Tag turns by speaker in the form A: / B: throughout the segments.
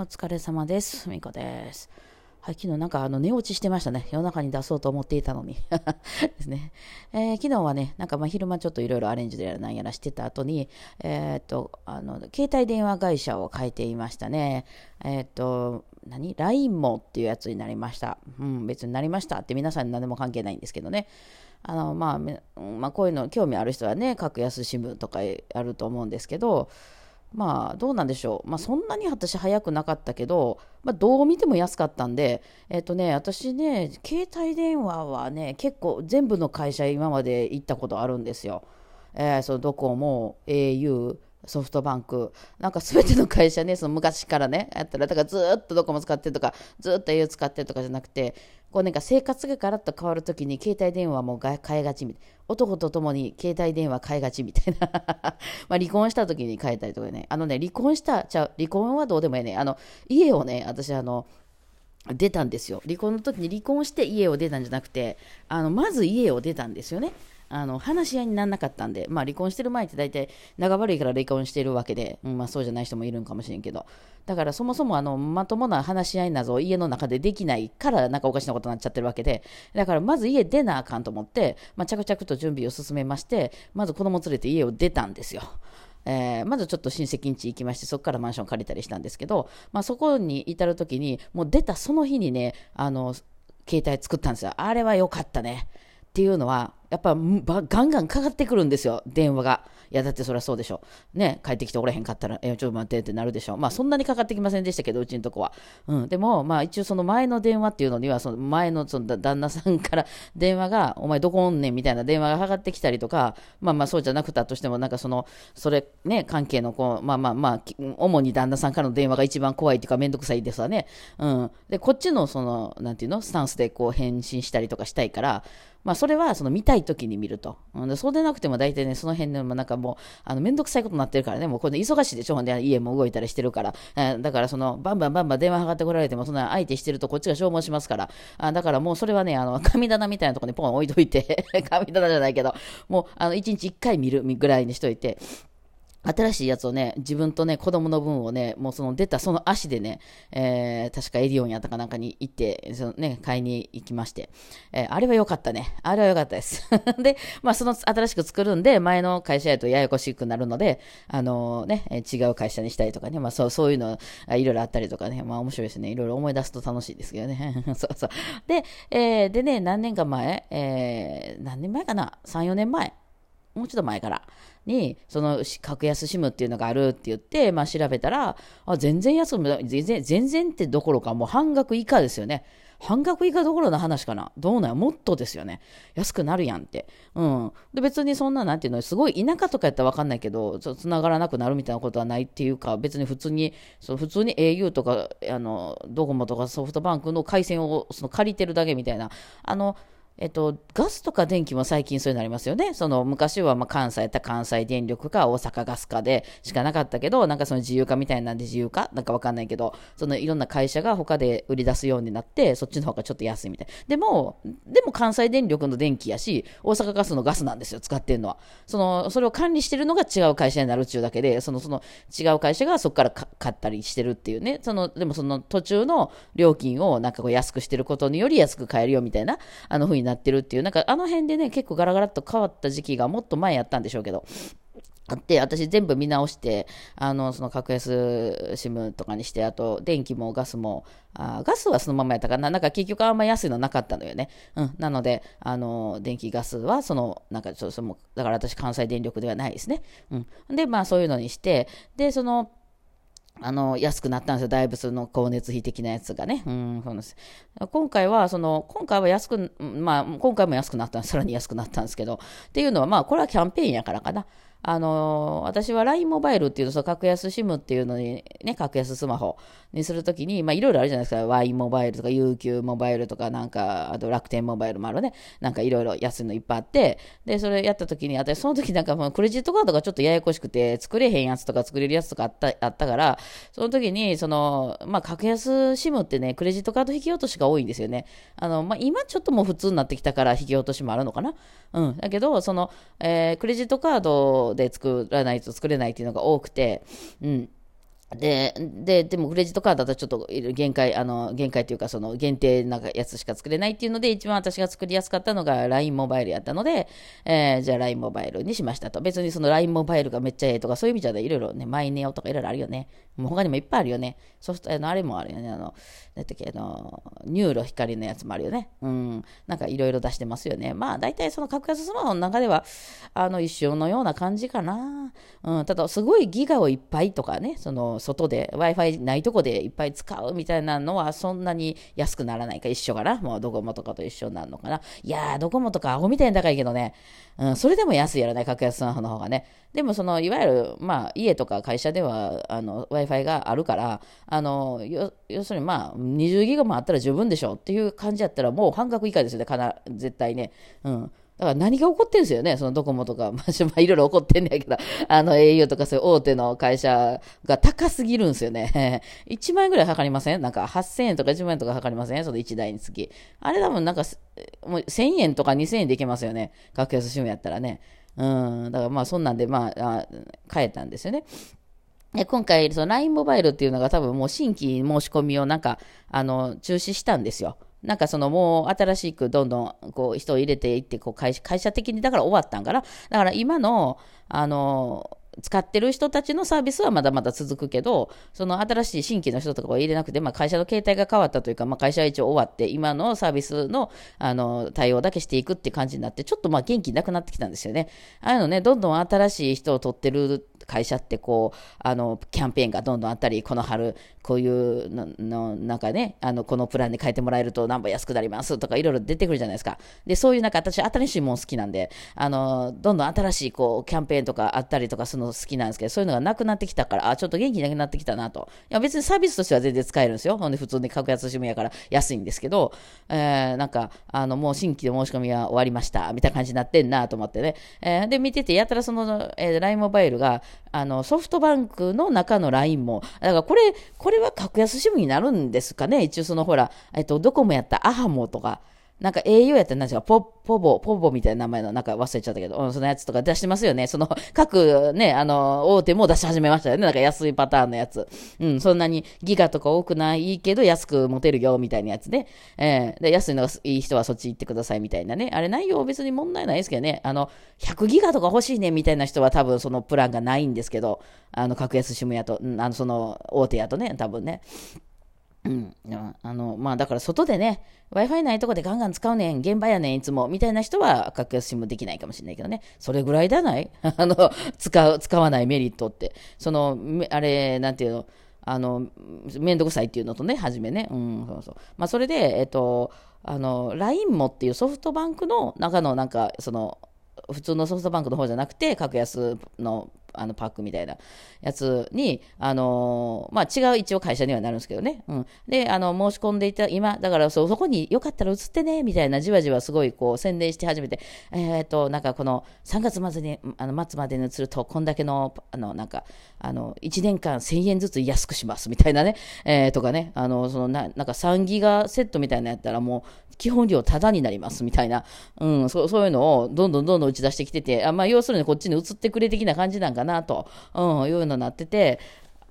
A: お疲れ様です。みこです。はい、昨日なんかあの寝落ちしてましたね。夜中に出そうと思っていたのに。ですね。えー昨日はね、なんかま昼間ちょっといろいろアレンジでやらなんやらしてた後に、えーっと、あの、携帯電話会社を変えていましたね。えーっと、何 ?LINE もっていうやつになりました。うん、別になりましたって皆さんに何でも関係ないんですけどね。あの、まあ、まあ、こういうの興味ある人はね、格安支部とかあると思うんですけど、まあ、どうなんでしょう。まあ、そんなに私早くなかったけど、まあ、どう見ても安かったんで、えっとね、私ね、携帯電話はね、結構全部の会社今まで行ったことあるんですよ。えー、そのドコモ、au、ソフトバンク、なんか全ての会社ね、その昔からね、やったら、だからずっとドコモ使ってるとか、ずっと au 使ってとかじゃなくて、こうなんか生活がガラッと変わるときに携帯電話も変えがちみたい。男と共に携帯電話変えがちみたいな。ま離婚した時に変えたりとかね。あのね、離婚した、ちゃう、離婚はどうでもいいね。あの、家をね、私あの、出たんですよ。離婚の時に離婚して家を出たんじゃなくて、あの、まず家を出たんですよね。あの話し合いにならなかったんで、まあ、離婚してる前って大体長悪いから離婚してるわけで、うんまあ、そうじゃない人もいるんかもしれんけど。だからそもそもあのまともな話し合いなど家の中でできないからなんかおかしなことになっちゃってるわけで。だからまず家出なあかんと思って、まあ、着々と準備を進めましてまず子供連れて家を出たんですよ。えーまずちょっと親戚ん家行きましてそこからマンション借りたりしたんですけど、まあ、そこに至る時にもう出たその日にねあの携帯作ったんですよ。あれは良かったね。っていうのはやっぱばガンガンかかってくるんですよ。電話が。いやだってそりゃそうでしょ。ね帰ってきておれへんかったらえちょっと待ってってなるでしょ。まあそんなにかかってきませんでしたけどうちのとこは、うん、でもまあ一応その前の電話っていうのにはその前のその旦那さんから電話がお前どこおんねんみたいな電話がかかってきたりとかまあまあそうじゃなくたとしてもなんかそのそれね関係のこうまあまあまあ主に旦那さんからの電話が一番怖いっていうか面倒くさいですわね。うん。でこっちのそのなんていうの？スタンスでこう返信したりとかしたいからまあ、それはその見たい時に見ると。うん、そうでなくても大体ね、その辺でもなんかもう、あの、めんどくさいことになってるからね、もうこれ忙しいでしょ、ほんで家も動いたりしてるから。えーだからその、バンバンバンバン電話かかってこられても、そんな相手してるとこっちが消耗しますから。あだからもうそれはね、あの、神棚みたいなところにポン置いといて、神棚じゃないけど、もう、あの、1日1回見るぐらいにしといて、新しいやつをね、自分とね、子供の分をね、もうその出たその足でね、えー、確かエディオンやったかなんかに行って、そのね、買いに行きまして、えーあれは良かったね。あれは良かったです。で、まあその新しく作るんで、前の会社やとややこしくなるので、あのね、違う会社にしたりとかね、まあそう、そういうの、いろいろあったりとかね、まあ面白いですね。いろいろ思い出すと楽しいですけどね。そうそう。で、えーでね、何年か前、えー何年前かな ?3、4年前。もうちょっと前からに、その格安 SIM っていうのがあるって言って、まあ調べたら、あ全然安く、全然、全然ってどころかもう半額以下ですよね。半額以下どころの話かなどうなんやもっとですよね。安くなるやんって。うん。で、別にそんな、なんていうの、すごい田舎とかやったらわかんないけど、つ繋がらなくなるみたいなことはないっていうか、別に普通に、そう普通に au とか、あの、ドコモとかソフトバンクの回線をその借りてるだけみたいな、あの、えっと、ガスとか電気も最近そういうのありますよね。その昔はまあ関西やったら関西電力か大阪ガスかでしかなかったけど、なんかその自由化みたいなんで自由化？なんかわかんないけど、そのいろんな会社が他で売り出すようになって、そっちの方がちょっと安いみたい。でも、でも関西電力の電気やし、大阪ガスのガスなんですよ、使ってるのは。その、それを管理してるのが違う会社になるっちゅうだけで、その、その違う会社がそこからか買ったりしてるっていうね。その、でもその途中の料金をなんかこう安くしてることにより安く買えるよみたいな、あの風になってるっていう、なんかあの辺でね、結構ガラガラっと変わった時期がもっと前やったんでしょうけど、あって、私全部見直して、あの、その格安 SIM とかにして、あと電気もガスも、あガスはそのままやったかな。なんか結局あんま安いのなかったのよね。うん。なので、あの、電気ガスはその、なんかちょっとその、だから私関西電力ではないですね。うん。で、まあそういうのにして、で、その、あの、安くなったんですよ。だいぶその光熱費的なやつがね。うん、そうなんです。今回は、その、今回は安く、まあ、今回も安くなったさらに安くなったんですけど、っていうのは、まあ、これはキャンペーンやからかな。あの私は LINE モバイルっていうとその格安 SIM っていうのにね、格安スマホにするときに、まあいろいろあるじゃないですか。Y モバイルとか UQ モバイルとかなんか、あと楽天モバイルもあるね。なんかいろいろ安いのいっぱいあって、で、それやったときに、私その時なんかもうクレジットカードがちょっとややこしくて、作れへんやつとか作れるやつとかあった、あったから、その時に、その、まあ格安 SIM ってね、クレジットカード引き落としが多いんですよね。あの、まあ今ちょっともう普通になってきたから引き落としもあるのかな。うん。だけど、その、えークレジットカードで作らないと作れないっていうのが多くて、うん。で、で、でもクレジットカードだとちょっと限界、あの、限界というかその限定なやつしか作れないっていうので、一番私が作りやすかったのが LINE モバイルやったので、えー、じゃあ LINE モバイルにしましたと。別にその LINE モバイルがめっちゃええとか、そういう意味じゃね、いろいろね、 mineo とかいろいろあるよね。もう他にもいっぱいあるよね。ソフト、あの、あれもあるよね。あの、なんてっけ、あの、 NURO 光のやつもあるよね。うん。なんかいろいろ出してますよね。まあ、大体その格安スマホの中では、あの、一緒のような感じかな。うん。ただ、すごいギガをいっぱいとかね、その、外で Wi-Fi ないとこでいっぱい使うみたいなのは、そんなに安くならないか一緒かな。もうドコモとかと一緒になるのかな？いやー、ドコモとかアホみたいに高いけどね。うん、それでも安いやろね、格安スマホの方がね。でも、その、いわゆる、まあ、家とか会社では、あの、Wi-Fi があるから、あの、要するに、まあ、20ギガもあったら十分でしょっていう感じやったら、もう半額以下ですよね、かな、絶対ね。うん。だから何が起こってるんですよね、そのドコモとか、まあ、いろいろ起こってんねやけど、あの au とかそういう大手の会社が高すぎるんですよね。1万円ぐらいかかりません？なんか8000円とか1万円とかかかりません？その1台につき。あれ多分なんか、もう1000円とか2000円でいけますよね。格安 SIM やったらね。うん、だからまあそんなんで、まあ、あ変えたんですよね。今回、LINE モバイルっていうのが多分もう新規申し込みをなんか、あの、中止したんですよ。なんかそのもう新しくどんどんこう人を入れていってこう会社会社的にだから終わったんかな。だから今の、あの、使ってる人たちのサービスはまだまだ続くけど、その新しい新規の人とかを入れなくて、まあ、会社の形態が変わったというか、まあ、会社は一応終わって、今のサービスのあの対応だけしていくって感じになって、ちょっとまあ元気なくなってきたんですよね。ああいうのね、どんどん新しい人を取ってる会社ってこう、あの、キャンペーンがどんどんあったり、この春、こういうの、のなんかね、あの、このプランで変えてもらえると何倍安くなりますとかいろいろ出てくるじゃないですか。で、そういうなんか私、新しいもん好きなんで、あの、どんどん新しいこう、キャンペーンとかあったりとかするの好きなんですけど、そういうのがなくなってきたから、あ、ちょっと元気なくなってきたなと。いや、別にサービスとしては全然使えるんですよ。ほんで、普通に格安 SIM やから安いんですけど、えー、なんか、あの、もう新規で申し込みは終わりました、みたいな感じになってんなと思ってね。えー、で、見てて、やたらその、えー、LINE モバイルが、あの、ソフトバンクの中の LINE も、だからこれ、これは格安 SIM になるんですかね一応そのほら、えっと、ドコモやったアハモとか、なんか au やったら何ですか、ポ、ポボ、ポボみたいな名前の、なんか忘れちゃったけど、うん、そのやつとか出してますよね。その、各ね、あの、大手も出し始めましたよね。なんか安いパターンのやつ。うん、そんなにギガとか多くないけど安く持てるよ、みたいなやつで。えー、で、安いのがいい人はそっち行ってください、みたいなね。あれ内容別に問題ないですけどね。あの、100ギガとか欲しいね、みたいな人は多分そのプランがないんですけど、あの、格安 SIM やと、うん、あの、その、大手やとね、多分ね。うん。あの、まあだから外でね、Wi-Fi ないとこでガンガン使うねん、現場やねん、いつも、みたいな人は格安 SIM できないかもしれないけどね。それぐらいじゃない？あの、使う、使わないメリットって。その、あれ、なんていうの、あの、めんどくさいっていうのとね、はじめね。うん、そうそう。まあそれで、えっと、あの、LINE もっていうソフトバンクの中のなんか、その、普通のソフトバンクの方じゃなくて、格安のあのパックみたいなやつに、あの、まあ、違う一応会社にはなるんですけどね。うん。で、あの、申し込んでいた、今、だからそ、そこによかったら移ってね、みたいなじわじわすごいこう宣伝して始めて、えっ、と、なんかこの3月末に、あの、末までに移ると、こんだけの、あの、なんか、あの、1年間1000円ずつ安くします、みたいなね。えー、とかね、あの、そのな、なんか3ギガセットみたいなやったらもう、基本料タダになります、みたいな。うん、そそういうのをどんどんどんどん打ち出してきてて、あまあ、要するにこっちに移ってくれ的な感じなんかなと。うん、いうのになってて、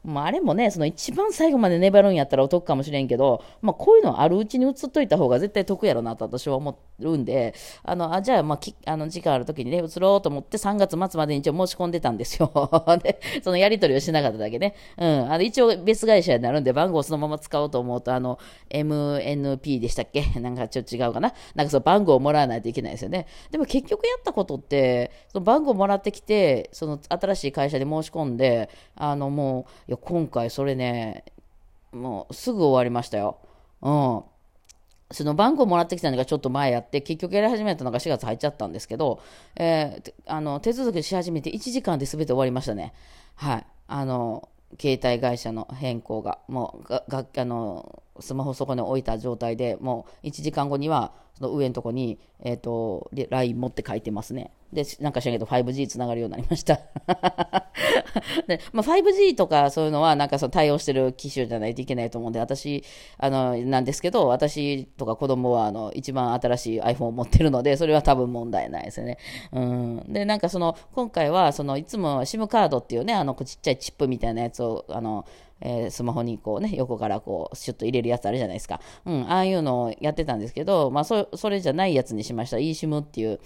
A: まあ、あれもね、その一番最後まで粘るんやったらお得かもしれんけど、まあ、こういうのあるうちに移っといた方が絶対得やろなと私は思るんで、あの、あじゃあ、まあ、きあの時間ある時にね、移ろうと思って3月末までに一応申し込んでたんですよ。で、そのやり取りをしなかっただけね。うん。あの、一応別会社になるんで、番号をそのまま使おうと思うと、あの、MNP でしたっけ？なんかちょっと違うかな？なんかその番号をもらわないといけないですよね。でも結局やったことって、その番号もらってきて、その新しい会社で申し込んで、あの、もう、いや、今回それね、もうすぐ終わりましたよ。うん。その番号もらってきたのがちょっと前やって、結局やり始めたのが4月入っちゃったんですけど、えー、あの、手続きし始めて1時間で全て終わりましたね。はい。あの、携帯会社の変更が、もう、が、があの、スマホそこに置いた状態でもう1時間後には、の上のとこに、えっ、ー、と、LINE 持って書いてますね。で、なんか知らんけど 5G つながるようになりました で、まあ、5G とかそういうのはなんかその対応してる機種じゃないといけないと思うんで、私、あの、なんですけど、私とか子供はあの、一番新しい iPhone を持ってるので、それは多分問題ないですよね。うん。で、なんかその、今回はその、いつも SIM カードっていうね、あの、ちっちゃいチップみたいなやつを、あの、えー、スマホにこうね、横からこう、シュッと入れるやつあるじゃないですか。うん、ああいうのをやってたんですけど、まあ、そそれじゃないやつにしました。eSIM っていう、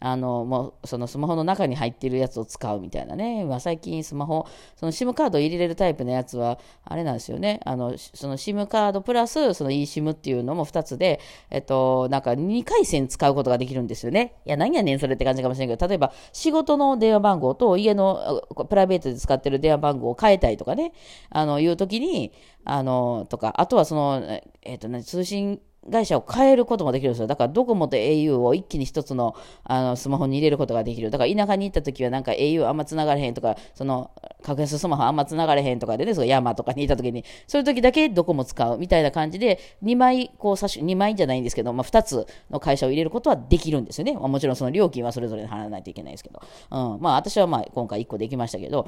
A: あの、もう、そのスマホの中に入ってるやつを使うみたいなね。まあ、最近スマホ、その SIM カード入れれるタイプのやつは、あれなんですよね。あの、その SIM カードプラス、その eSIM っていうのも2つで、えっと、なんか2回線使うことができるんですよね。いや、何やねん、それって感じかもしれないけど、例えば、仕事の電話番号と家のプライベートで使ってる電話番号を変えたいとかね、あの、いうときに、あの、とか、あとはその、えっ、と、通信会社を変えることもできるんですよ。だからドコモと au を一気に一つのあのスマホに入れることができる。だから田舎に行った時はなんか au あんま繋がれへんとか、その格安スマホあんま繋がれへんとかでね、その山とかにいた時に、そういう時だけドコモ使うみたいな感じで、2枚、こう差し、2枚じゃないんですけど、まあ、2つの会社を入れることはできるんですよね。まあ、もちろんその料金はそれぞれ払わないといけないですけど。うん。まあ私はまあ今回1個できましたけど、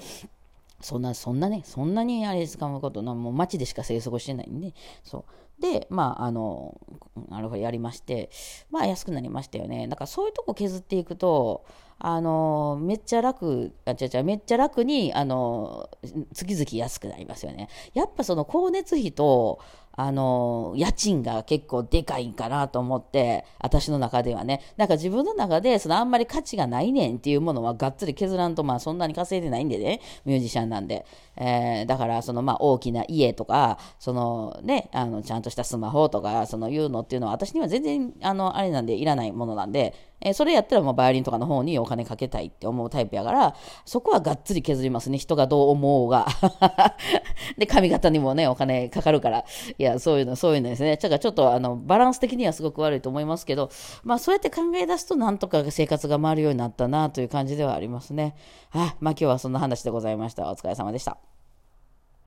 A: そんな、そんなね、そんなにあれ使うことな、もう街でしか生息してないんで、そう。で、まあ、あの、なるほど、やりまして、まあ、安くなりましたよね。だから、そういうとこ削っていくと、あの、めっちゃ楽、あ、違う違う、めっちゃ楽に、あの、月々安くなりますよね。やっぱその光熱費と、あの、家賃が結構でかいんかなと思って、私の中ではね、なんか自分の中で、そのあんまり価値がないねんっていうものはがっつり削らんと、まあそんなに稼いでないんでね、ミュージシャンなんで。えー、だから、そのまあ大きな家とか、そのね、あの、ちゃんとしたスマホとか、そのいうのっていうのは私には全然、あの、あれなんでいらないものなんで、えー、それやったらもうバイオリンとかの方にお金かけたいって思うタイプやから、そこはがっつり削りますね。人がどう思おうが。で、髪型にもね、お金かかるから。いやや、そういうの、そういうのですね。だからちょっと、あの、バランス的にはすごく悪いと思いますけど、まあ、そうやって考え出すと、なんとか生活が回るようになったなという感じではありますね。はい。まあ、今日はそんな話でございました。お疲れ様でした。